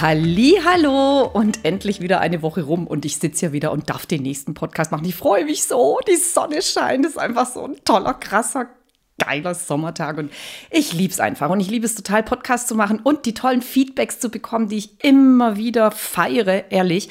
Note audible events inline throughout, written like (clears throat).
Hallo und endlich wieder eine Woche rum und ich sitze hier wieder und darf den nächsten Podcast machen. Ich freue mich so, die Sonne scheint, ist einfach so ein toller, krasser, geiler Sommertag und ich liebe es einfach und ich liebe es total, Podcasts zu machen und die tollen Feedbacks zu bekommen, die ich immer wieder feiere, ehrlich.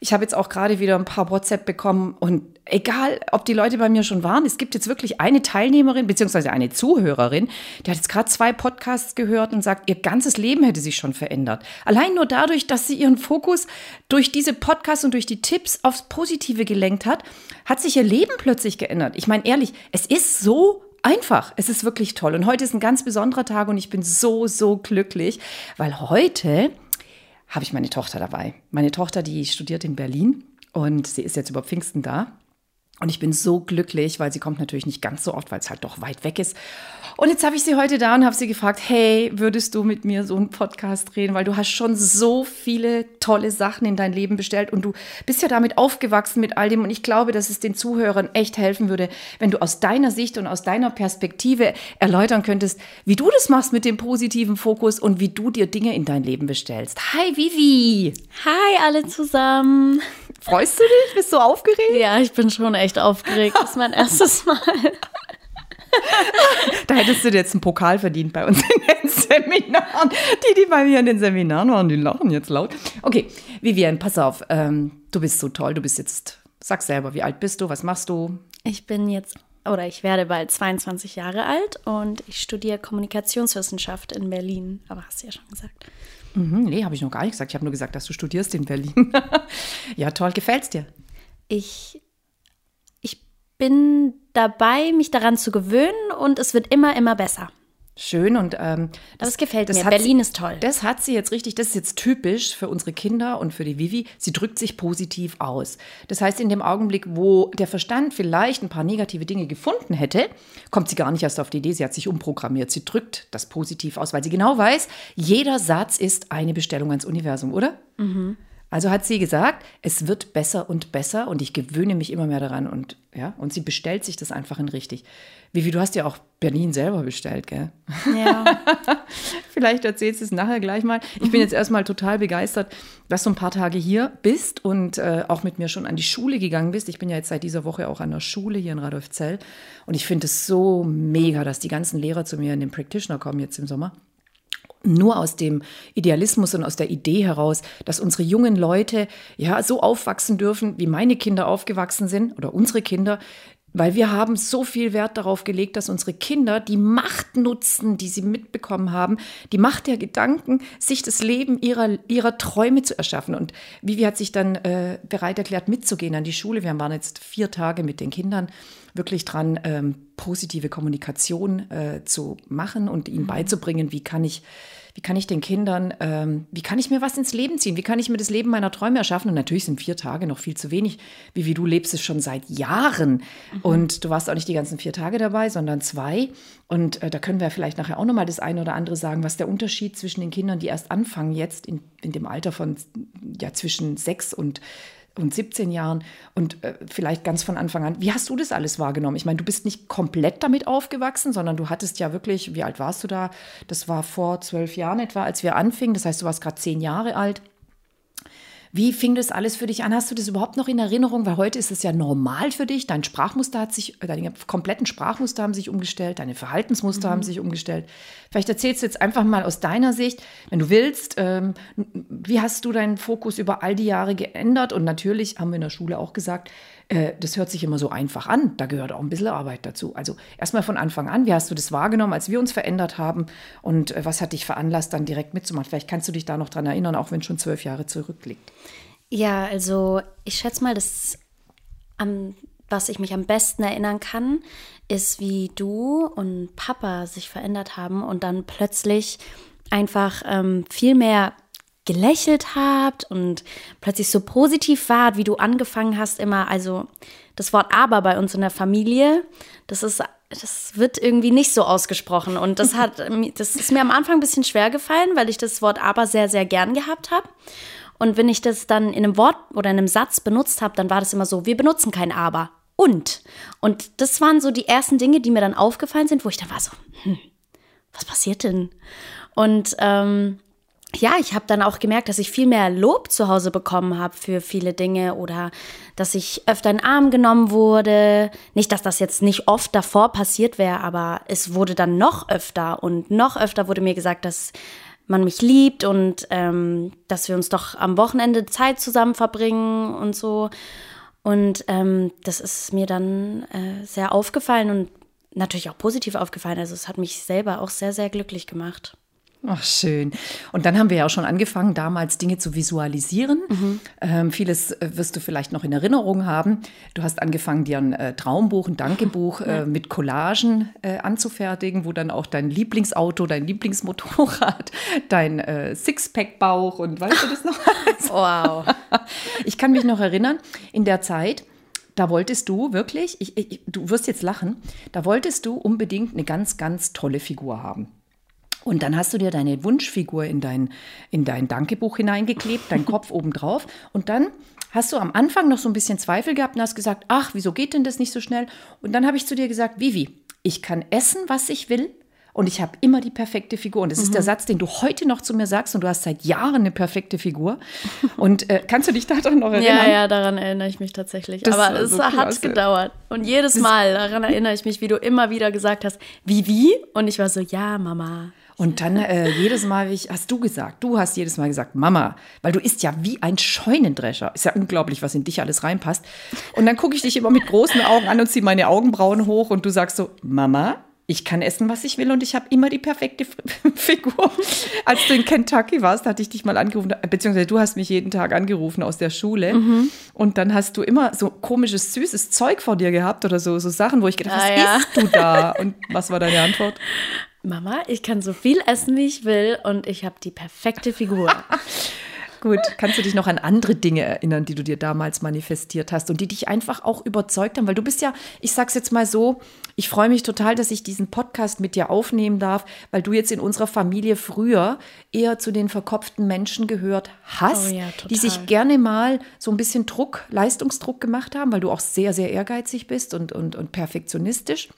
Ich habe jetzt auch gerade wieder ein paar WhatsApp bekommen und egal, ob die Leute bei mir schon waren, es gibt jetzt wirklich eine Teilnehmerin beziehungsweise eine Zuhörerin, die hat jetzt gerade zwei Podcasts gehört und sagt, ihr ganzes Leben hätte sich schon verändert. Allein nur dadurch, dass sie ihren Fokus durch diese Podcasts und durch die Tipps aufs Positive gelenkt hat, hat sich ihr Leben plötzlich geändert. Ich meine ehrlich, es ist so einfach. Es ist wirklich toll. Und heute ist ein ganz besonderer Tag und ich bin so, so glücklich, weil heute habe ich meine Tochter dabei. Meine Tochter, die studiert in Berlin und sie ist jetzt über Pfingsten da. Und ich bin so glücklich, weil sie kommt natürlich nicht ganz so oft, weil es halt doch weit weg ist. Und jetzt habe ich sie heute da und habe sie gefragt, hey, würdest du mit mir so einen Podcast reden? Weil du hast schon so viele tolle Sachen in dein Leben bestellt und du bist ja damit aufgewachsen mit all dem. Und ich glaube, dass es den Zuhörern echt helfen würde, wenn du aus deiner Sicht und aus deiner Perspektive erläutern könntest, wie du das machst mit dem positiven Fokus und wie du dir Dinge in dein Leben bestellst. Hi, Vivi. Hi, alle zusammen. Freust du dich? Bist du aufgeregt? Ja, ich bin schon echt aufgeregt. Das ist mein erstes (laughs) Mal. da hättest du dir jetzt einen Pokal verdient bei uns in den Seminaren. Die, die bei mir in den Seminaren waren, die lachen jetzt laut. Okay, Vivian, pass auf. Ähm, du bist so toll. Du bist jetzt, sag selber, wie alt bist du? Was machst du? Ich bin jetzt, oder ich werde bald 22 Jahre alt und ich studiere Kommunikationswissenschaft in Berlin. Aber hast du ja schon gesagt. Mhm, nee, habe ich noch gar nicht gesagt. Ich habe nur gesagt, dass du studierst in Berlin. (laughs) ja, toll. Gefällt's dir? Ich bin dabei, mich daran zu gewöhnen und es wird immer, immer besser. Schön und ähm, das, das gefällt das mir. Berlin sie, ist toll. Das hat sie jetzt richtig, das ist jetzt typisch für unsere Kinder und für die Vivi. Sie drückt sich positiv aus. Das heißt, in dem Augenblick, wo der Verstand vielleicht ein paar negative Dinge gefunden hätte, kommt sie gar nicht erst auf die Idee, sie hat sich umprogrammiert. Sie drückt das positiv aus, weil sie genau weiß, jeder Satz ist eine Bestellung ans Universum, oder? Mhm. Also hat sie gesagt, es wird besser und besser und ich gewöhne mich immer mehr daran und ja, und sie bestellt sich das einfach in richtig. Vivi, du hast ja auch Berlin selber bestellt, gell? Ja. (laughs) Vielleicht erzählst du es nachher gleich mal. Ich bin jetzt (laughs) erstmal total begeistert, dass du ein paar Tage hier bist und äh, auch mit mir schon an die Schule gegangen bist. Ich bin ja jetzt seit dieser Woche auch an der Schule hier in Radolfzell und ich finde es so mega, dass die ganzen Lehrer zu mir in den Practitioner kommen jetzt im Sommer nur aus dem Idealismus und aus der Idee heraus, dass unsere jungen Leute ja so aufwachsen dürfen, wie meine Kinder aufgewachsen sind oder unsere Kinder, weil wir haben so viel Wert darauf gelegt, dass unsere Kinder die Macht nutzen, die sie mitbekommen haben, die Macht der Gedanken, sich das Leben ihrer, ihrer Träume zu erschaffen. Und Vivi hat sich dann äh, bereit erklärt, mitzugehen an die Schule. Wir waren jetzt vier Tage mit den Kindern wirklich dran, ähm, positive Kommunikation äh, zu machen und ihnen mhm. beizubringen, wie kann ich wie kann ich den Kindern, ähm, wie kann ich mir was ins Leben ziehen? Wie kann ich mir das Leben meiner Träume erschaffen? Und natürlich sind vier Tage noch viel zu wenig. Wie, wie du lebst es schon seit Jahren. Mhm. Und du warst auch nicht die ganzen vier Tage dabei, sondern zwei. Und äh, da können wir vielleicht nachher auch nochmal das eine oder andere sagen, was der Unterschied zwischen den Kindern, die erst anfangen, jetzt in, in dem Alter von ja zwischen sechs und und 17 Jahren und äh, vielleicht ganz von Anfang an. Wie hast du das alles wahrgenommen? Ich meine, du bist nicht komplett damit aufgewachsen, sondern du hattest ja wirklich, wie alt warst du da? Das war vor zwölf Jahren etwa, als wir anfingen. Das heißt, du warst gerade zehn Jahre alt. Wie fing das alles für dich an? Hast du das überhaupt noch in Erinnerung? Weil heute ist es ja normal für dich. Dein Sprachmuster hat sich, deine kompletten Sprachmuster haben sich umgestellt, deine Verhaltensmuster mhm. haben sich umgestellt. Vielleicht erzählst du jetzt einfach mal aus deiner Sicht, wenn du willst, ähm, wie hast du deinen Fokus über all die Jahre geändert? Und natürlich haben wir in der Schule auch gesagt, äh, das hört sich immer so einfach an. Da gehört auch ein bisschen Arbeit dazu. Also erstmal von Anfang an, wie hast du das wahrgenommen, als wir uns verändert haben? Und äh, was hat dich veranlasst, dann direkt mitzumachen? Vielleicht kannst du dich da noch dran erinnern, auch wenn schon zwölf Jahre zurückliegt. Ja, also ich schätze mal, dass am was ich mich am besten erinnern kann, ist, wie du und Papa sich verändert haben und dann plötzlich einfach ähm, viel mehr gelächelt habt und plötzlich so positiv wart, wie du angefangen hast immer. Also das Wort aber bei uns in der Familie, das ist das wird irgendwie nicht so ausgesprochen und das hat (laughs) das ist mir am Anfang ein bisschen schwer gefallen, weil ich das Wort aber sehr sehr gern gehabt habe. Und wenn ich das dann in einem Wort oder in einem Satz benutzt habe, dann war das immer so, wir benutzen kein aber und. Und das waren so die ersten Dinge, die mir dann aufgefallen sind, wo ich dann war so, hm, was passiert denn? Und ähm, ja, ich habe dann auch gemerkt, dass ich viel mehr Lob zu Hause bekommen habe für viele Dinge oder dass ich öfter in den Arm genommen wurde. Nicht, dass das jetzt nicht oft davor passiert wäre, aber es wurde dann noch öfter und noch öfter wurde mir gesagt, dass man mich liebt und ähm, dass wir uns doch am Wochenende Zeit zusammen verbringen und so. Und ähm, das ist mir dann äh, sehr aufgefallen und natürlich auch positiv aufgefallen. Also es hat mich selber auch sehr, sehr glücklich gemacht. Ach, schön. Und dann haben wir ja auch schon angefangen, damals Dinge zu visualisieren. Mhm. Ähm, vieles äh, wirst du vielleicht noch in Erinnerung haben. Du hast angefangen, dir ein äh, Traumbuch, ein Dankebuch äh, mit Collagen äh, anzufertigen, wo dann auch dein Lieblingsauto, dein Lieblingsmotorrad, (laughs) dein äh, Sixpack-Bauch und weißt du das noch? (laughs) wow. (laughs) Ich kann mich noch erinnern, in der Zeit, da wolltest du wirklich, ich, ich, du wirst jetzt lachen, da wolltest du unbedingt eine ganz, ganz tolle Figur haben. Und dann hast du dir deine Wunschfigur in dein, in dein Dankebuch hineingeklebt, dein (laughs) Kopf obendrauf. Und dann hast du am Anfang noch so ein bisschen Zweifel gehabt und hast gesagt, ach, wieso geht denn das nicht so schnell? Und dann habe ich zu dir gesagt, Vivi, ich kann essen, was ich will. Und ich habe immer die perfekte Figur. Und das mhm. ist der mhm. Satz, den du heute noch zu mir sagst. Und du hast seit Jahren eine perfekte Figur. Und äh, kannst du dich daran noch erinnern? Ja, ja, daran erinnere ich mich tatsächlich. Das Aber es so hat klasse. gedauert. Und jedes Mal daran erinnere ich mich, wie du immer wieder gesagt hast, Vivi. Und ich war so, ja, Mama. Und dann äh, jedes Mal ich, hast du gesagt, du hast jedes Mal gesagt, Mama, weil du isst ja wie ein Scheunendrescher. Ist ja unglaublich, was in dich alles reinpasst. Und dann gucke ich dich immer mit großen Augen an und ziehe meine Augenbrauen hoch und du sagst so, Mama, ich kann essen, was ich will und ich habe immer die perfekte (laughs) Figur. Als du in Kentucky warst, hatte ich dich mal angerufen, beziehungsweise du hast mich jeden Tag angerufen aus der Schule mhm. und dann hast du immer so komisches, süßes Zeug vor dir gehabt oder so, so Sachen, wo ich gedacht habe, ah, was ja. isst du da? Und was war deine Antwort? Mama, ich kann so viel essen, wie ich will und ich habe die perfekte Figur. (laughs) Gut, kannst du dich noch an andere Dinge erinnern, die du dir damals manifestiert hast und die dich einfach auch überzeugt haben? Weil du bist ja, ich sag's jetzt mal so, ich freue mich total, dass ich diesen Podcast mit dir aufnehmen darf, weil du jetzt in unserer Familie früher eher zu den verkopften Menschen gehört hast, oh ja, die sich gerne mal so ein bisschen Druck, Leistungsdruck gemacht haben, weil du auch sehr, sehr ehrgeizig bist und, und, und perfektionistisch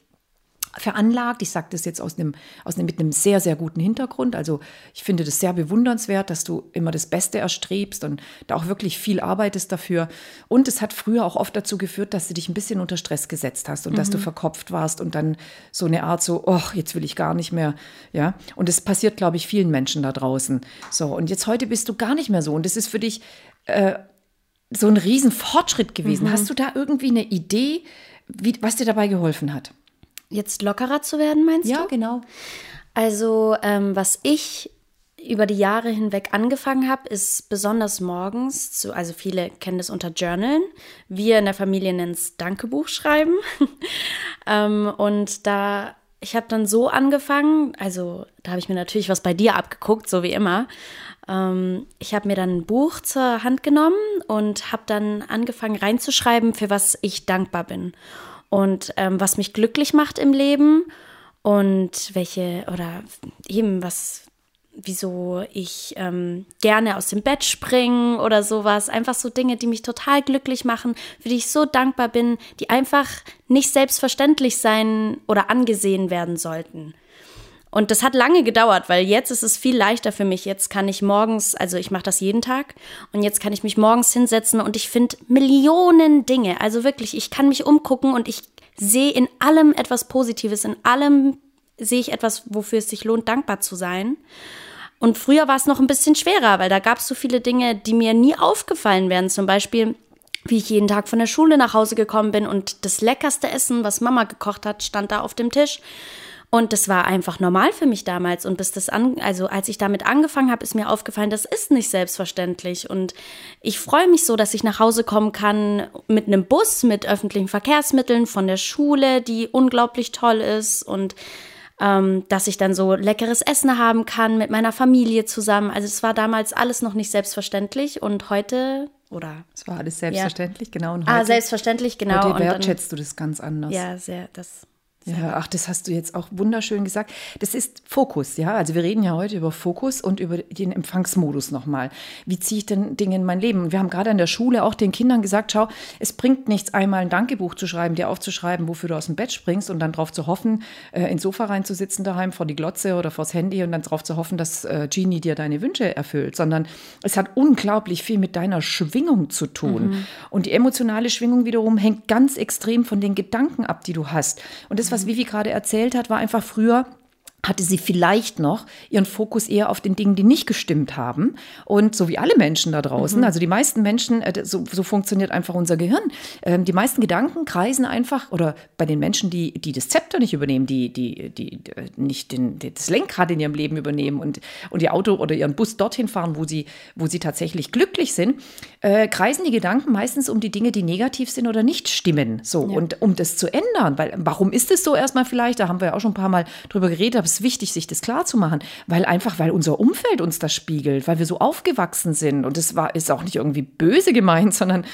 veranlagt. Ich sage das jetzt aus einem, aus einem, mit einem sehr, sehr guten Hintergrund. Also ich finde das sehr bewundernswert, dass du immer das Beste erstrebst und da auch wirklich viel arbeitest dafür. Und es hat früher auch oft dazu geführt, dass du dich ein bisschen unter Stress gesetzt hast und mhm. dass du mhm. verkopft warst und dann so eine Art so, oh, jetzt will ich gar nicht mehr. Ja, und es passiert, glaube ich, vielen Menschen da draußen. So, und jetzt heute bist du gar nicht mehr so. Und das ist für dich äh, so ein Riesenfortschritt gewesen. Mhm. Hast du da irgendwie eine Idee, wie, was dir dabei geholfen hat? Jetzt lockerer zu werden, meinst ja, du? Ja, genau. Also, ähm, was ich über die Jahre hinweg angefangen habe, ist besonders morgens, zu, also viele kennen das unter Journalen. Wir in der Familie nennen es Dankebuch schreiben. (laughs) ähm, und da, ich habe dann so angefangen, also da habe ich mir natürlich was bei dir abgeguckt, so wie immer. Ähm, ich habe mir dann ein Buch zur Hand genommen und habe dann angefangen reinzuschreiben, für was ich dankbar bin und ähm, was mich glücklich macht im Leben und welche oder eben was, wieso ich ähm, gerne aus dem Bett springe oder sowas. Einfach so Dinge, die mich total glücklich machen, für die ich so dankbar bin, die einfach nicht selbstverständlich sein oder angesehen werden sollten. Und das hat lange gedauert, weil jetzt ist es viel leichter für mich. Jetzt kann ich morgens, also ich mache das jeden Tag und jetzt kann ich mich morgens hinsetzen und ich finde Millionen Dinge. Also wirklich, ich kann mich umgucken und ich sehe in allem etwas Positives, in allem sehe ich etwas, wofür es sich lohnt, dankbar zu sein. Und früher war es noch ein bisschen schwerer, weil da gab es so viele Dinge, die mir nie aufgefallen wären. Zum Beispiel, wie ich jeden Tag von der Schule nach Hause gekommen bin und das leckerste Essen, was Mama gekocht hat, stand da auf dem Tisch. Und das war einfach normal für mich damals. Und bis das an, also als ich damit angefangen habe, ist mir aufgefallen, das ist nicht selbstverständlich. Und ich freue mich so, dass ich nach Hause kommen kann mit einem Bus, mit öffentlichen Verkehrsmitteln von der Schule, die unglaublich toll ist. Und ähm, dass ich dann so leckeres Essen haben kann mit meiner Familie zusammen. Also es war damals alles noch nicht selbstverständlich und heute oder es war alles selbstverständlich, ja. genau. Und ah, heute, ah, selbstverständlich, genau. Heute wertschätzt dann, du das ganz anders. Ja, sehr, das ja, ach, das hast du jetzt auch wunderschön gesagt. Das ist Fokus, ja. Also wir reden ja heute über Fokus und über den Empfangsmodus nochmal. Wie ziehe ich denn Dinge in mein Leben? Und wir haben gerade an der Schule auch den Kindern gesagt, schau, es bringt nichts, einmal ein Dankebuch zu schreiben, dir aufzuschreiben, wofür du aus dem Bett springst und dann darauf zu hoffen, äh, ins Sofa reinzusitzen daheim vor die Glotze oder vors Handy und dann darauf zu hoffen, dass äh, Genie dir deine Wünsche erfüllt, sondern es hat unglaublich viel mit deiner Schwingung zu tun. Mhm. Und die emotionale Schwingung wiederum hängt ganz extrem von den Gedanken ab, die du hast. Und das, was Vivi gerade erzählt hat, war einfach früher hatte sie vielleicht noch ihren Fokus eher auf den Dingen, die nicht gestimmt haben. Und so wie alle Menschen da draußen, mhm. also die meisten Menschen, äh, so, so, funktioniert einfach unser Gehirn. Ähm, die meisten Gedanken kreisen einfach, oder bei den Menschen, die, die das Zepter nicht übernehmen, die, die, die, die nicht den, das Lenkrad in ihrem Leben übernehmen und, und ihr Auto oder ihren Bus dorthin fahren, wo sie, wo sie tatsächlich glücklich sind, äh, kreisen die Gedanken meistens um die Dinge, die negativ sind oder nicht stimmen. So, ja. und um das zu ändern, weil warum ist es so erstmal vielleicht? Da haben wir ja auch schon ein paar Mal drüber geredet, es wichtig, sich das klar zu machen, weil einfach, weil unser Umfeld uns das spiegelt, weil wir so aufgewachsen sind. Und das war, ist auch nicht irgendwie böse gemeint, sondern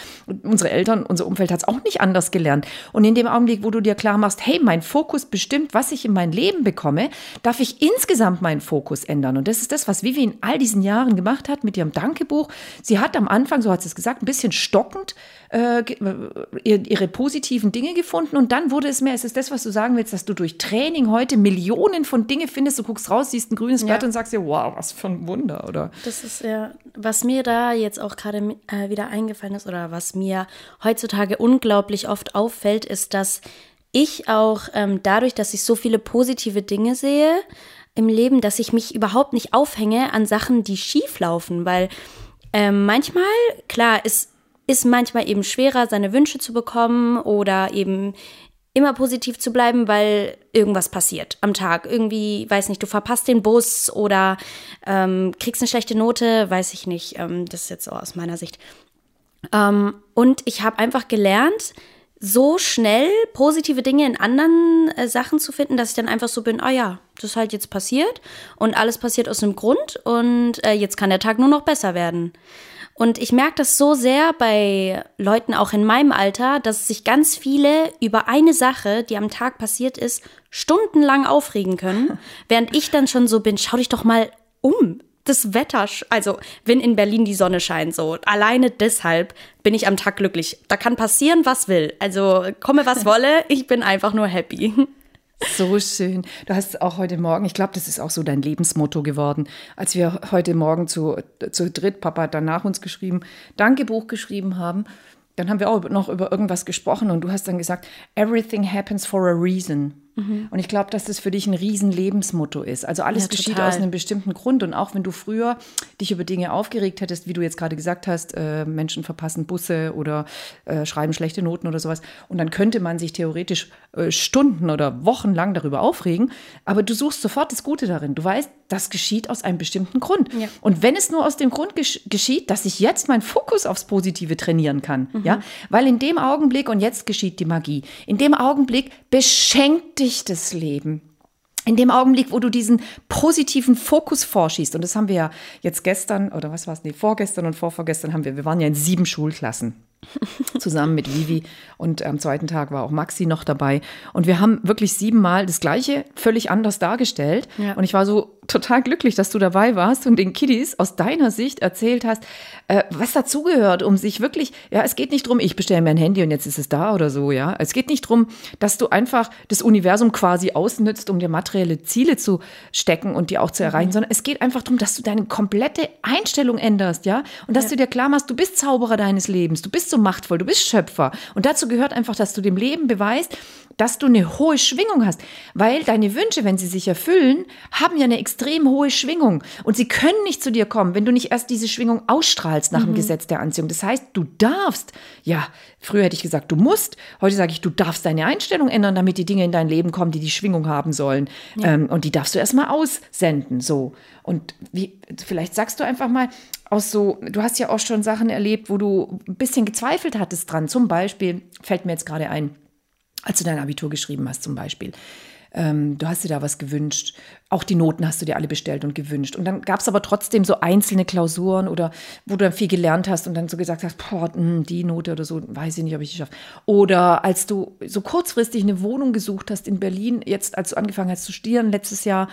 unsere Eltern, unser Umfeld hat es auch nicht anders gelernt. Und in dem Augenblick, wo du dir klar machst, hey, mein Fokus bestimmt, was ich in mein Leben bekomme, darf ich insgesamt meinen Fokus ändern. Und das ist das, was Vivi in all diesen Jahren gemacht hat mit ihrem Dankebuch. Sie hat am Anfang, so hat sie es gesagt, ein bisschen stockend äh, ihre positiven Dinge gefunden und dann wurde es mehr. Es ist das, was du sagen willst, dass du durch Training heute Millionen von Dinge findest. Du guckst raus, siehst ein grünes Blatt ja. und sagst dir, wow, was für ein Wunder, oder? Das ist ja, was mir da jetzt auch gerade äh, wieder eingefallen ist oder was mir heutzutage unglaublich oft auffällt, ist, dass ich auch ähm, dadurch, dass ich so viele positive Dinge sehe im Leben, dass ich mich überhaupt nicht aufhänge an Sachen, die schief laufen, weil ähm, manchmal, klar, ist ist manchmal eben schwerer, seine Wünsche zu bekommen oder eben immer positiv zu bleiben, weil irgendwas passiert am Tag. Irgendwie, weiß nicht, du verpasst den Bus oder ähm, kriegst eine schlechte Note, weiß ich nicht. Ähm, das ist jetzt so aus meiner Sicht. Ähm, und ich habe einfach gelernt, so schnell positive Dinge in anderen äh, Sachen zu finden, dass ich dann einfach so bin, ah ja, das ist halt jetzt passiert und alles passiert aus einem Grund und äh, jetzt kann der Tag nur noch besser werden. Und ich merke das so sehr bei Leuten auch in meinem Alter, dass sich ganz viele über eine Sache, die am Tag passiert ist, stundenlang aufregen können, (laughs) während ich dann schon so bin, schau dich doch mal um. Das Wetter, also wenn in Berlin die Sonne scheint, so alleine deshalb bin ich am Tag glücklich. Da kann passieren, was will. Also komme, was wolle, ich bin einfach nur happy. So schön. Du hast auch heute Morgen, ich glaube, das ist auch so dein Lebensmotto geworden. Als wir heute Morgen zu, zu dritt, Papa hat dann nach uns geschrieben, Dankebuch geschrieben haben, dann haben wir auch noch über irgendwas gesprochen und du hast dann gesagt, everything happens for a reason. Mhm. Und ich glaube, dass das für dich ein riesen Lebensmotto ist. Also alles ja, geschieht aus einem bestimmten Grund. Und auch wenn du früher dich über Dinge aufgeregt hättest, wie du jetzt gerade gesagt hast, äh, Menschen verpassen Busse oder äh, schreiben schlechte Noten oder sowas. Und dann könnte man sich theoretisch äh, Stunden oder Wochen lang darüber aufregen. Aber du suchst sofort das Gute darin. Du weißt, das geschieht aus einem bestimmten Grund. Ja. Und wenn es nur aus dem Grund gesch geschieht, dass ich jetzt meinen Fokus aufs Positive trainieren kann, mhm. ja, weil in dem Augenblick, und jetzt geschieht die Magie, in dem Augenblick beschenkt dich das Leben. In dem Augenblick, wo du diesen positiven Fokus vorschießt, und das haben wir ja jetzt gestern, oder was war es, nee, vorgestern und vorvorgestern haben wir, wir waren ja in sieben Schulklassen (laughs) zusammen mit Vivi und am zweiten Tag war auch Maxi noch dabei. Und wir haben wirklich siebenmal das Gleiche völlig anders dargestellt. Ja. Und ich war so total glücklich, dass du dabei warst und den Kiddies aus deiner Sicht erzählt hast, äh, was dazugehört, um sich wirklich, ja, es geht nicht drum, ich bestelle mir ein Handy und jetzt ist es da oder so, ja. Es geht nicht drum, dass du einfach das Universum quasi ausnützt, um dir materielle Ziele zu stecken und die auch zu erreichen, mhm. sondern es geht einfach darum, dass du deine komplette Einstellung änderst, ja. Und dass ja. du dir klar machst, du bist Zauberer deines Lebens, du bist so machtvoll, du bist Schöpfer. Und dazu gehört einfach, dass du dem Leben beweist, dass du eine hohe Schwingung hast. Weil deine Wünsche, wenn sie sich erfüllen, haben ja eine extrem hohe Schwingung. Und sie können nicht zu dir kommen, wenn du nicht erst diese Schwingung ausstrahlst nach mhm. dem Gesetz der Anziehung. Das heißt, du darfst, ja, früher hätte ich gesagt, du musst. Heute sage ich, du darfst deine Einstellung ändern, damit die Dinge in dein Leben kommen, die die Schwingung haben sollen. Ja. Ähm, und die darfst du erstmal aussenden, so. Und wie, vielleicht sagst du einfach mal, aus so, du hast ja auch schon Sachen erlebt, wo du ein bisschen gezweifelt hattest dran. Zum Beispiel, fällt mir jetzt gerade ein, als du dein Abitur geschrieben hast zum Beispiel. Ähm, du hast dir da was gewünscht. Auch die Noten hast du dir alle bestellt und gewünscht. Und dann gab es aber trotzdem so einzelne Klausuren oder wo du dann viel gelernt hast und dann so gesagt hast, boah, mh, hm, die Note oder so, weiß ich nicht, ob ich die schaffe. Oder als du so kurzfristig eine Wohnung gesucht hast in Berlin, jetzt als du angefangen hast zu studieren letztes Jahr,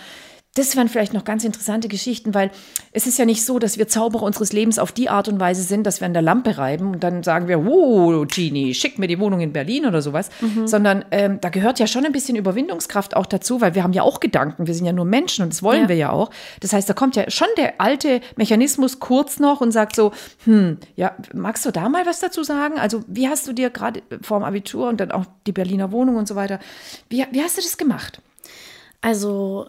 das wären vielleicht noch ganz interessante Geschichten, weil es ist ja nicht so, dass wir Zauberer unseres Lebens auf die Art und Weise sind, dass wir an der Lampe reiben und dann sagen wir, oh, Genie, schick mir die Wohnung in Berlin oder sowas, mhm. sondern ähm, da gehört ja schon ein bisschen Überwindungskraft auch dazu, weil wir haben ja auch Gedanken, wir sind ja nur Menschen und das wollen ja. wir ja auch. Das heißt, da kommt ja schon der alte Mechanismus kurz noch und sagt so, hm, ja, magst du da mal was dazu sagen? Also wie hast du dir gerade vor dem Abitur und dann auch die Berliner Wohnung und so weiter, wie, wie hast du das gemacht? Also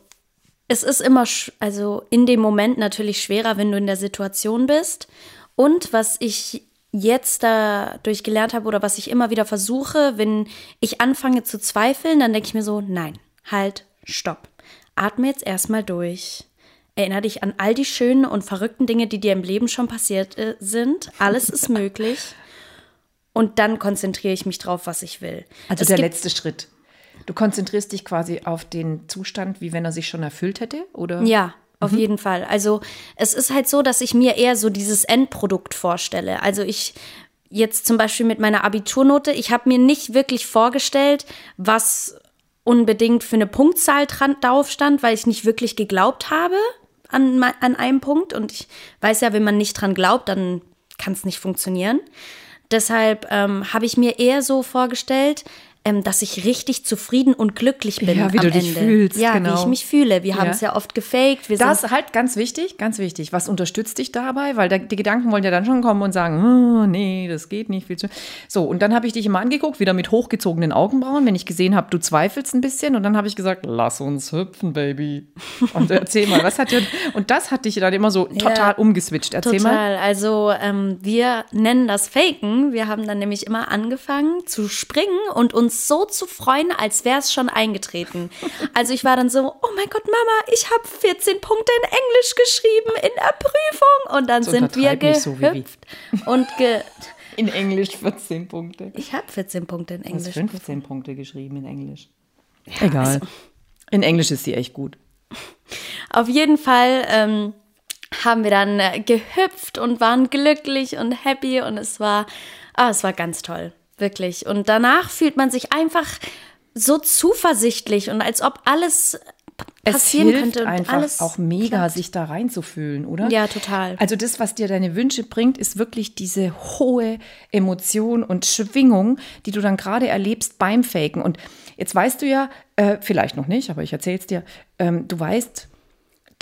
es ist immer, also in dem Moment natürlich schwerer, wenn du in der Situation bist. Und was ich jetzt dadurch gelernt habe oder was ich immer wieder versuche, wenn ich anfange zu zweifeln, dann denke ich mir so, nein, halt, stopp. Atme jetzt erstmal durch. Erinnere dich an all die schönen und verrückten Dinge, die dir im Leben schon passiert äh, sind. Alles ist (laughs) möglich. Und dann konzentriere ich mich drauf, was ich will. Also es der letzte Schritt. Du konzentrierst dich quasi auf den Zustand, wie wenn er sich schon erfüllt hätte, oder? Ja, auf mhm. jeden Fall. Also es ist halt so, dass ich mir eher so dieses Endprodukt vorstelle. Also ich jetzt zum Beispiel mit meiner Abiturnote, ich habe mir nicht wirklich vorgestellt, was unbedingt für eine Punktzahl dran, darauf stand, weil ich nicht wirklich geglaubt habe an, an einem Punkt. Und ich weiß ja, wenn man nicht dran glaubt, dann kann es nicht funktionieren. Deshalb ähm, habe ich mir eher so vorgestellt, ähm, dass ich richtig zufrieden und glücklich bin. Ja, wie am du dich Ende. fühlst. Ja, genau. wie ich mich fühle. Wir ja. haben es ja oft gefaked. Wir das halt ganz wichtig, ganz wichtig. Was unterstützt dich dabei? Weil da, die Gedanken wollen ja dann schon kommen und sagen, oh, nee, das geht nicht viel zu. So, und dann habe ich dich immer angeguckt, wieder mit hochgezogenen Augenbrauen, wenn ich gesehen habe, du zweifelst ein bisschen. Und dann habe ich gesagt, lass uns hüpfen, Baby. Und erzähl mal, was hat dir. Und das hat dich dann immer so total ja, umgeswitcht. Erzähl total. mal. Also, ähm, wir nennen das Faken. Wir haben dann nämlich immer angefangen zu springen und uns so zu freuen freuen, als wäre es schon eingetreten. Also ich war dann so, oh mein Gott, Mama, ich habe 14 Punkte in Englisch geschrieben in der Prüfung. Und dann so sind wir gehüpft so und ge (laughs) in Englisch 14 Punkte. Ich habe 14 Punkte in Englisch. Du hast 15 Punkte geschrieben in Englisch. Ja, Egal. Also. In Englisch ist sie echt gut. (laughs) Auf jeden Fall ähm, haben wir dann äh, gehüpft und waren glücklich und happy und es war, ah, es war ganz toll. Wirklich. Und danach fühlt man sich einfach so zuversichtlich und als ob alles passieren es hilft könnte. Und einfach alles auch mega, klappt. sich da reinzufühlen, oder? Ja, total. Also das, was dir deine Wünsche bringt, ist wirklich diese hohe Emotion und Schwingung, die du dann gerade erlebst beim Faken. Und jetzt weißt du ja, äh, vielleicht noch nicht, aber ich erzähle es dir, ähm, du weißt,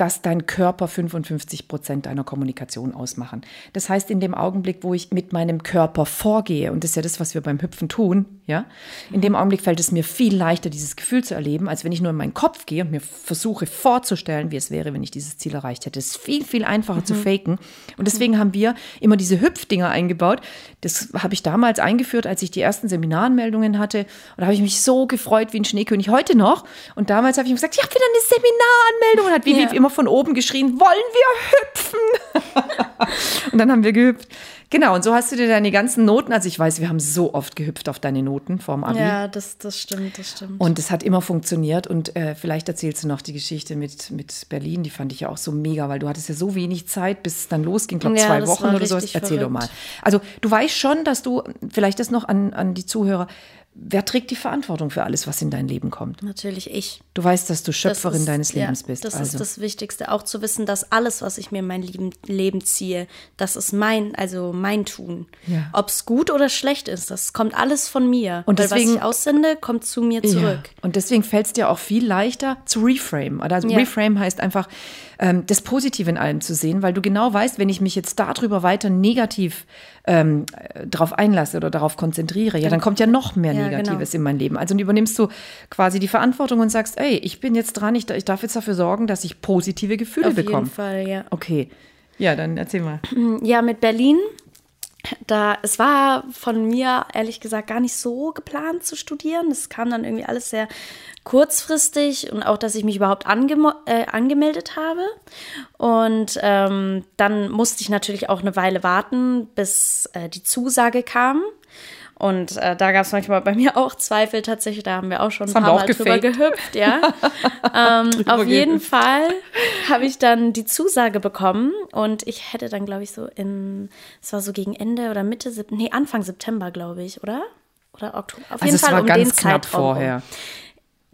dass dein Körper 55 Prozent deiner Kommunikation ausmachen. Das heißt, in dem Augenblick, wo ich mit meinem Körper vorgehe, und das ist ja das, was wir beim Hüpfen tun, ja, in dem Augenblick fällt es mir viel leichter, dieses Gefühl zu erleben, als wenn ich nur in meinen Kopf gehe und mir versuche vorzustellen, wie es wäre, wenn ich dieses Ziel erreicht hätte. Es ist viel, viel einfacher mhm. zu faken. Und deswegen haben wir immer diese Hüpfdinger eingebaut. Das habe ich damals eingeführt, als ich die ersten Seminaranmeldungen hatte. Und da habe ich mich so gefreut wie ein Schneekönig heute noch. Und damals habe ich ihm gesagt, ich habe wieder eine Seminaranmeldung. Und hat wie, ja. immer von oben geschrien, wollen wir hüpfen? (laughs) und dann haben wir gehüpft. Genau, und so hast du dir deine ganzen Noten, also ich weiß, wir haben so oft gehüpft auf deine Noten vorm Abi. Ja, das, das stimmt, das stimmt. Und es hat immer funktioniert und äh, vielleicht erzählst du noch die Geschichte mit, mit Berlin, die fand ich ja auch so mega, weil du hattest ja so wenig Zeit, bis es dann losging, glaube ja, zwei Wochen oder so. Erzähl verrückt. doch mal. Also du weißt schon, dass du, vielleicht das noch an, an die Zuhörer, Wer trägt die Verantwortung für alles, was in dein Leben kommt? Natürlich ich. Du weißt, dass du Schöpferin ist, deines Lebens ja, bist. Das also. ist das Wichtigste, auch zu wissen, dass alles, was ich mir in mein Leben, Leben ziehe, das ist mein, also mein Tun. Ja. Ob es gut oder schlecht ist, das kommt alles von mir. Und deswegen, was ich aussende, kommt zu mir zurück. Ja. Und deswegen fällt es dir auch viel leichter zu reframe. Also reframe heißt einfach, ähm, das Positive in allem zu sehen, weil du genau weißt, wenn ich mich jetzt darüber weiter negativ ähm, darauf einlasse oder darauf konzentriere, ja, dann kommt ja noch mehr ja, Negatives genau. in mein Leben. Also übernimmst du quasi die Verantwortung und sagst, ey, ich bin jetzt dran, ich, ich darf jetzt dafür sorgen, dass ich positive Gefühle Auf bekomme. Auf jeden Fall, ja. Okay. Ja, dann erzähl mal. (clears throat) Ja, mit Berlin da, es war von mir ehrlich gesagt gar nicht so geplant zu studieren. Es kam dann irgendwie alles sehr kurzfristig und auch, dass ich mich überhaupt ange äh, angemeldet habe. Und ähm, dann musste ich natürlich auch eine Weile warten, bis äh, die Zusage kam. Und äh, da gab es manchmal bei (laughs) mir auch Zweifel tatsächlich. Da haben wir auch schon Das ein paar Mal drüber gefaked. gehüpft, ja. (laughs) ähm, Drüber auf jeden. Fall habe ich dann die Zusage bekommen und ich hätte dann, glaube ich, so in, es war so gegen Ende oder Mitte, Sep- nee, Anfang September, glaube ich, oder? Oder Oktober. Auf Also jeden Fall war um ganz den knapp Zeitraum. vorher.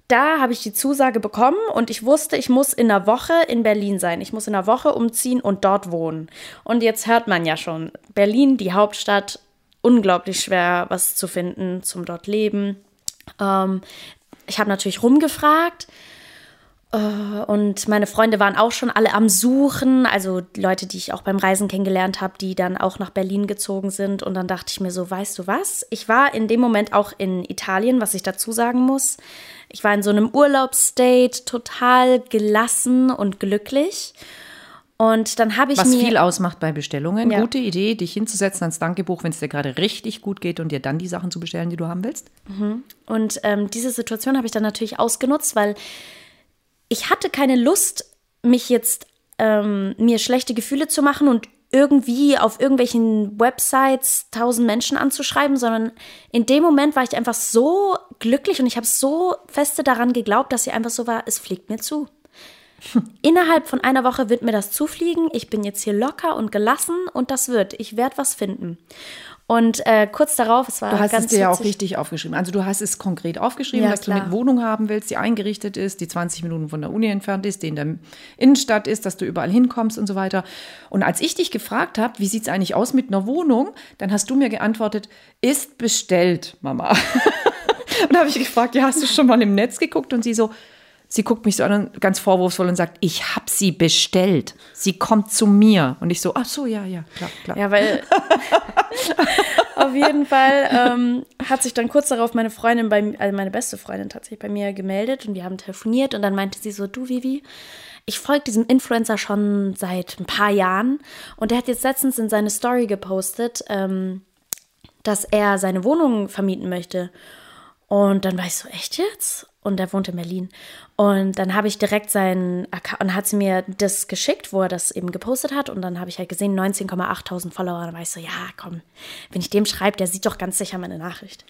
Da habe ich die Zusage bekommen und ich wusste, ich muss in einer Woche in Berlin sein. Ich muss in einer Woche umziehen und dort wohnen. Und jetzt hört man ja schon, Berlin, die Hauptstadt, unglaublich schwer, was zu finden zum dort leben. Ähm, ich habe natürlich rumgefragt. äh, Und meine Freunde waren auch schon alle am Suchen, also Leute, die ich auch beim Reisen kennengelernt habe, die dann auch nach Berlin gezogen sind. Und dann dachte ich mir so, weißt du was? Ich war in dem Moment auch in Italien, was ich dazu sagen muss. Ich war in so einem Urlaubsstate, total gelassen und glücklich. Und dann habe ich Was mir viel ausmacht bei Bestellungen. Ja. Gute Idee, dich hinzusetzen ans Dankebuch, wenn es dir gerade richtig gut geht und dir dann die Sachen zu bestellen, die du haben willst. Und ähm, diese Situation habe ich dann natürlich ausgenutzt, weil ich hatte keine Lust, mich jetzt ähm, mir schlechte Gefühle zu machen und irgendwie auf irgendwelchen Websites tausend Menschen anzuschreiben, sondern in dem Moment war ich einfach so glücklich und ich habe so feste daran geglaubt, dass sie einfach so war, es fliegt mir zu. (laughs) Innerhalb von einer Woche wird mir das zufliegen. Ich bin jetzt hier locker und gelassen und das wird. Ich werde was finden. Und äh, kurz darauf, es war Du hast ganz es dir ja auch richtig aufgeschrieben. Also du hast es konkret aufgeschrieben, Ja, dass du klar. eine Wohnung haben willst, die eingerichtet ist, die 20 Minuten von der Uni entfernt ist, die in der Innenstadt ist, dass du überall hinkommst und so weiter. Und als ich dich gefragt habe, wie sieht es eigentlich aus mit einer Wohnung, dann hast du mir geantwortet, ist bestellt, Mama. (laughs) und da habe ich gefragt, ja, hast du schon mal im Netz geguckt? Und sie so, sie guckt mich so an, und ganz vorwurfsvoll und sagt, ich habe sie bestellt. Sie kommt zu mir. Und ich so, ach so, ja, ja, klar, klar. Ja, weil (laughs) (laughs) auf jeden Fall ähm, hat sich dann kurz darauf meine Freundin, bei, also meine beste Freundin tatsächlich bei mir gemeldet und wir haben telefoniert und dann meinte sie so, du Vivi, ich folge diesem Influencer schon seit ein paar Jahren und der hat jetzt letztens in seine Story gepostet, ähm, dass er seine Wohnung vermieten möchte. Und dann war ich so, echt jetzt? Und er wohnt in Berlin. Und dann habe ich direkt seinen Account, und hat sie mir das geschickt, wo er das eben gepostet hat. Und dann habe ich halt gesehen, 19,8.000 Follower. Und dann war ich so, ja, komm, wenn ich dem schreibe, der sieht doch ganz sicher meine Nachricht.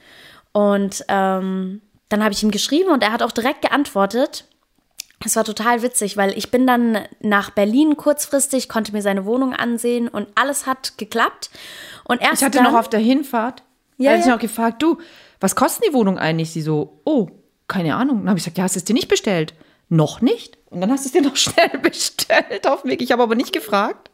Und ähm, dann habe ich ihm geschrieben und er hat auch direkt geantwortet. Es war total witzig, weil ich bin dann nach Berlin kurzfristig, konnte mir seine Wohnung ansehen und alles hat geklappt. Und erst Ich hatte dann, noch auf der Hinfahrt, Ja, ja, hatte ich ja. noch gefragt, du, was kostet die Wohnung eigentlich? Sie so, oh, keine Ahnung. Dann habe ich gesagt, ja, hast du es dir nicht bestellt? Noch nicht? Und dann hast du es dir noch (laughs) schnell bestellt auf Weg. Ich habe aber nicht gefragt.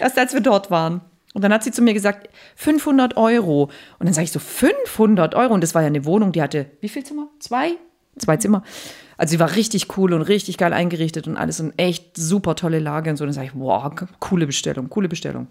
Erst als wir dort waren. Und dann hat sie zu mir gesagt, 500 Euro. Und dann sage ich so, 500 Euro? Und das war ja eine Wohnung, die hatte, wie viel Zimmer? Zwei? Zwei Zimmer. Also sie war richtig cool und richtig geil eingerichtet und alles und echt super tolle Lage und so. Und dann sage ich, wow, coole Bestellung, coole Bestellung.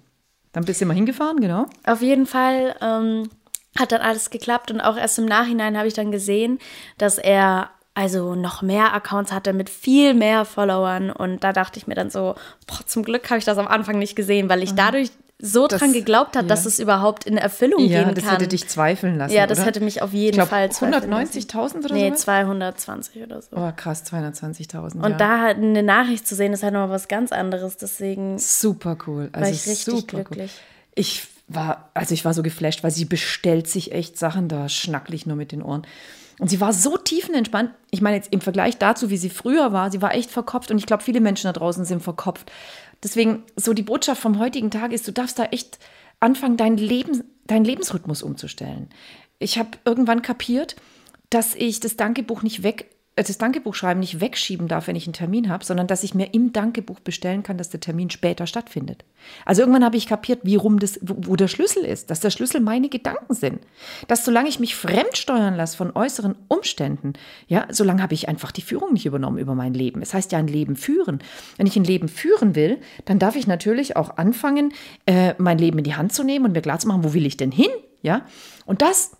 Dann bist du mal hingefahren, genau. Auf jeden Fall ähm, hat dann alles geklappt und auch erst im Nachhinein habe ich dann gesehen, dass er also noch mehr Accounts hatte mit viel mehr Followern und da dachte ich mir dann so, boah, zum Glück habe ich das am Anfang nicht gesehen, weil ich dadurch so Mhm. Das- dran geglaubt habe, dass ja. es überhaupt in Erfüllung Ja, gehen das kann. hätte dich zweifeln lassen. ja, das oder? hätte mich auf jeden glaub, Fall zweifeln lassen. 190.000 oder Nee, so? 220 oder so. Oh, krass, 220.000. Und ja. da eine Nachricht zu sehen, ist halt nochmal was ganz anderes. Deswegen super cool. Also ich richtig super glücklich. Cool. Ich war, also ich war so geflasht, weil sie bestellt sich echt Sachen, da schnacklich nur mit den Ohren. Und sie war so tiefenentspannt. Ich meine jetzt im Vergleich dazu, wie sie früher war, sie war echt verkopft und ich glaube, viele Menschen da draußen sind verkopft. Deswegen, so die Botschaft vom heutigen Tag ist, du darfst da echt anfangen, dein Leben, deinen Lebensrhythmus umzustellen. Ich habe irgendwann kapiert, dass ich das Dankebuch nicht weg, das Dankebuch schreiben nicht wegschieben darf, wenn ich einen Termin habe, sondern dass ich mir im Dankebuch bestellen kann, dass der Termin später stattfindet. Also irgendwann habe ich kapiert, wie rum das, wo der Schlüssel ist, dass der Schlüssel meine Gedanken sind. Dass solange ich mich fremdsteuern lasse von äußeren Umständen, ja, solange habe ich einfach die Führung nicht übernommen über mein Leben. Es heißt ja ein Leben führen. Wenn ich ein Leben führen will, dann darf ich natürlich auch anfangen, äh, mein Leben in die Hand zu nehmen und mir klarzumachen, wo will ich denn hin, ja? Und das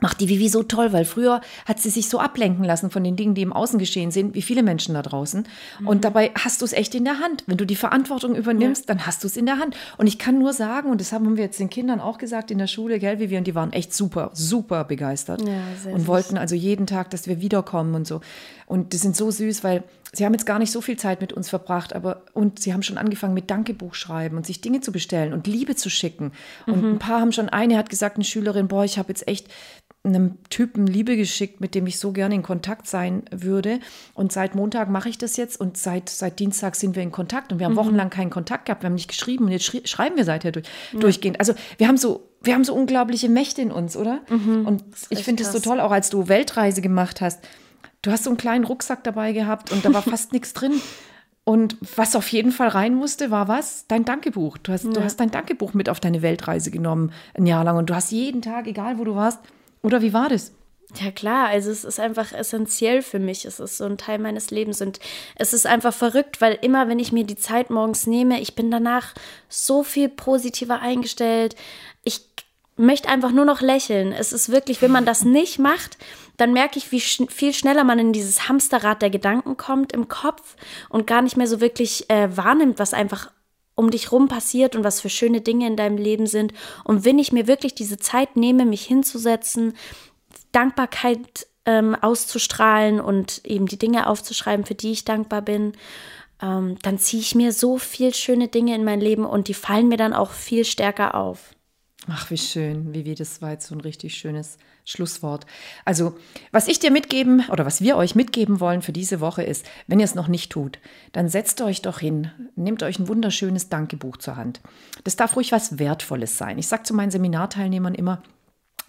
macht die Vivi so toll, weil früher hat sie sich so ablenken lassen von den Dingen, die im Außen geschehen sind, wie viele Menschen da draußen. Und dabei hast du es echt in der Hand. Wenn du die Verantwortung übernimmst, dann hast du es in der Hand. Und ich kann nur sagen, und das haben wir jetzt den Kindern auch gesagt in der Schule, gell, Vivi, und die waren echt super, super begeistert. Ja, und süß. wollten also jeden Tag, dass wir wiederkommen und so. Und die sind so süß, weil Sie haben jetzt gar nicht so viel Zeit mit uns verbracht, aber und Sie haben schon angefangen mit Dankebuch schreiben und sich Dinge zu bestellen und Liebe zu schicken. Und mhm. ein paar haben schon, eine hat gesagt, eine Schülerin, boah, ich habe jetzt echt einem Typen Liebe geschickt, mit dem ich so gerne in Kontakt sein würde. Und seit Montag mache ich das jetzt und seit, seit Dienstag sind wir in Kontakt und wir haben mhm. wochenlang keinen Kontakt gehabt, wir haben nicht geschrieben und jetzt schri schreiben wir seither durch, ja. durchgehend. Also wir haben so, wir haben so unglaubliche Mächte in uns, oder? Mhm. Und ich finde es so toll, auch als du Weltreise gemacht hast. Du hast so einen kleinen Rucksack dabei gehabt und da war fast (laughs) nichts drin. Und was auf jeden Fall rein musste, war was? Dein Dankebuch. Du hast, ja. du hast dein Dankebuch mit auf deine Weltreise genommen, ein Jahr lang. Und du hast jeden Tag, egal wo du warst, oder wie war das? Ja klar, also es ist einfach essentiell für mich. Es ist so ein Teil meines Lebens und es ist einfach verrückt, weil immer, wenn ich mir die Zeit morgens nehme, ich bin danach so viel positiver eingestellt. Ich möchte einfach nur noch lächeln. Es ist wirklich, wenn man das nicht macht, dann merke ich, wie sch viel schneller man in dieses Hamsterrad der Gedanken kommt im Kopf und gar nicht mehr so wirklich äh, wahrnimmt, was einfach um dich rum passiert und was für schöne Dinge in deinem Leben sind. Und wenn ich mir wirklich diese Zeit nehme, mich hinzusetzen, Dankbarkeit ähm, auszustrahlen und eben die Dinge aufzuschreiben, für die ich dankbar bin, ähm, dann ziehe ich mir so viel schöne Dinge in mein Leben und die fallen mir dann auch viel stärker auf. Ach, wie schön, wie das war jetzt so ein richtig schönes Schlusswort. Also, was ich dir mitgeben oder was wir euch mitgeben wollen für diese Woche ist, wenn ihr es noch nicht tut, dann setzt euch doch hin, nehmt euch ein wunderschönes Dankebuch zur Hand. Das darf ruhig was Wertvolles sein. Ich sage zu meinen Seminarteilnehmern immer,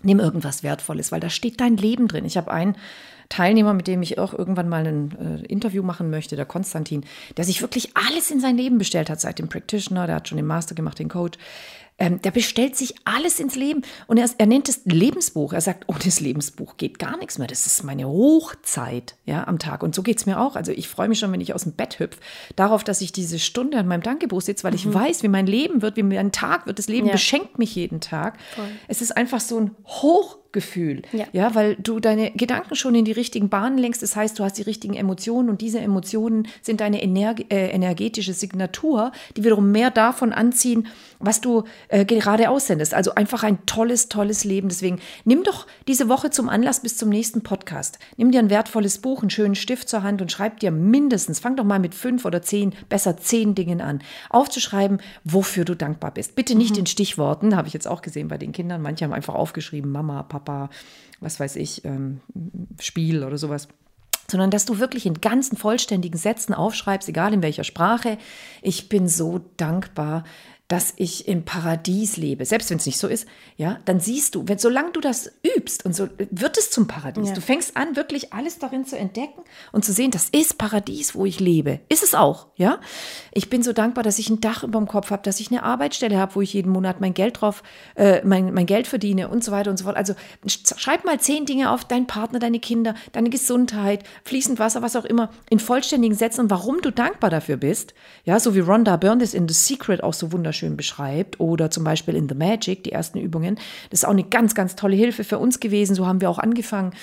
nimm irgendwas Wertvolles, weil da steht dein Leben drin. Ich habe einen Teilnehmer, mit dem ich auch irgendwann mal ein äh, Interview machen möchte, der Konstantin, der sich wirklich alles in sein Leben bestellt hat, seit dem Practitioner, der hat schon den Master gemacht, den Coach, ähm, der bestellt sich alles ins Leben und er, er nennt es Lebensbuch. Er sagt, ohne das Lebensbuch geht gar nichts mehr. Das ist meine Hochzeit ja, am Tag. Und so geht es mir auch. Also ich freue mich schon, wenn ich aus dem Bett hüpfe, darauf, dass ich diese Stunde an meinem Dankebuch sitze, weil mhm. ich weiß, wie mein Leben wird, wie mein Tag wird. Das Leben ja. beschenkt mich jeden Tag. Voll. Es ist einfach so ein Hoch Gefühl. Ja. ja, weil du deine Gedanken schon in die richtigen Bahnen lenkst. Das heißt, du hast die richtigen Emotionen und diese Emotionen sind deine Ener äh, energetische Signatur, die wiederum mehr davon anziehen, was du äh, gerade aussendest. Also einfach ein tolles, tolles Leben. Deswegen nimm doch diese Woche zum Anlass bis zum nächsten Podcast. Nimm dir ein wertvolles Buch, einen schönen Stift zur Hand und schreib dir mindestens, fang doch mal mit fünf oder zehn, besser zehn Dingen an, aufzuschreiben, wofür du dankbar bist. Bitte nicht mhm. in Stichworten, habe ich jetzt auch gesehen bei den Kindern. Manche haben einfach aufgeschrieben, Mama, Papa. Papa, was weiß ich, ähm, Spiel oder sowas sondern dass du wirklich in ganzen vollständigen Sätzen aufschreibst, egal in welcher Sprache. Ich bin so dankbar, dass ich im Paradies lebe, selbst wenn es nicht so ist, ja, dann siehst du, wenn solange du das übst und so wird es zum Paradies. Ja. Du fängst an, wirklich alles darin zu entdecken und zu sehen, das ist Paradies, wo ich lebe. Ist es auch, ja? Ich bin so dankbar, dass ich ein Dach über dem Kopf habe, dass ich eine Arbeitsstelle habe, wo ich jeden Monat mein Geld drauf, äh, mein, mein Geld verdiene und so weiter und so fort. Also schreib mal zehn Dinge auf, dein Partner, deine Kinder, deine Gesundheit, fließend Wasser, was auch immer, in vollständigen Sätzen und warum du dankbar dafür bist. Ja, so wie Rhonda Byrne das in The Secret auch so wunderschön wunderschön beschreibt oder zum Beispiel in The Magic, die ersten Übungen. Das ist auch eine ganz, ganz tolle Hilfe für uns gewesen. So haben wir auch angefangen.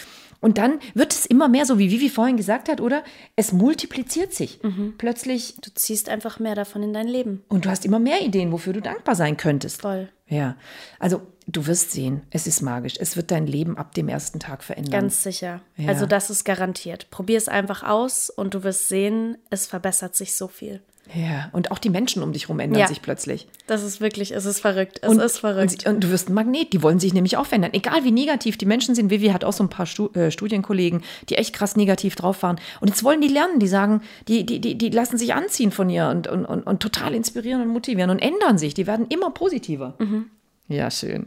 Und dann wird es immer mehr so, wie Vivi vorhin gesagt hat, oder? Es multipliziert sich. Mhm. Plötzlich. Du ziehst einfach mehr davon in dein Leben. Und du hast immer mehr Ideen, wofür du dankbar sein könntest. Voll. Ja. Also, du wirst sehen, es ist magisch. Es wird dein Leben ab dem ersten Tag verändern. Ganz sicher. Ja. Also, das ist garantiert. Probier es einfach aus und du wirst sehen, es verbessert sich so viel. Ja, und auch die Menschen um dich herum ändern ja, sich plötzlich. Das ist wirklich, es ist verrückt. Es und, ist verrückt. Und, und, du wirst ein Magnet, die wollen sich nämlich auch verändern. Egal wie negativ die Menschen sind. Vivi hat auch so ein paar Stu äh, Studienkollegen, die echt krass negativ drauf waren. Und jetzt wollen die lernen, die sagen, die, die, die, die lassen sich anziehen von ihr und, und, und, und total inspirieren und motivieren und ändern sich. Die werden immer positiver. Mhm. Ja, schön.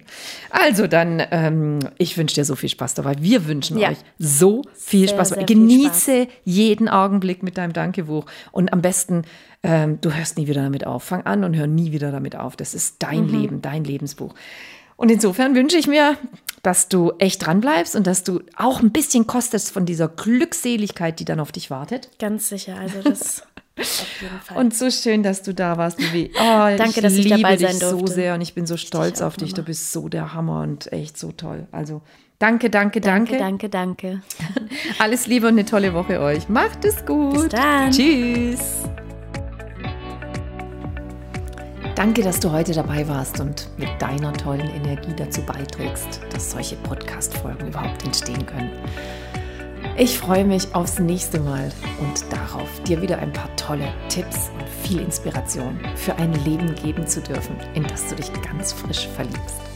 Also dann, ähm, ich wünsche dir so viel Spaß dabei. Wir wünschen ja. euch so viel sehr, Spaß. Sehr Genieße viel Spaß. jeden Augenblick mit deinem Dankebuch und am besten, ähm, du hörst nie wieder damit auf. Fang an und hör nie wieder damit auf. Das ist dein mhm. Leben, dein Lebensbuch. Und insofern wünsche ich mir, dass du echt dran bleibst und dass du auch ein bisschen kostest von dieser Glückseligkeit, die dann auf dich wartet. Ganz sicher. Also das (laughs) Und so schön, dass du da warst, Vivi. Oh, Danke, ich dass ich dabei sein durfte. so sehr und ich bin so stolz auf dich. Du bist so der Hammer und echt so toll. Also danke, danke, danke. Danke, danke, danke. (laughs) Alles Liebe und eine tolle Woche euch. Macht es gut. Bis dann. Tschüss. Danke, dass du heute dabei warst und mit deiner tollen Energie dazu beiträgst, dass solche Podcast-Folgen überhaupt entstehen können. Ich freue mich aufs nächste Mal und darauf, dir wieder ein paar tolle Tipps und viel Inspiration für ein Leben geben zu dürfen, in das du dich ganz frisch verliebst.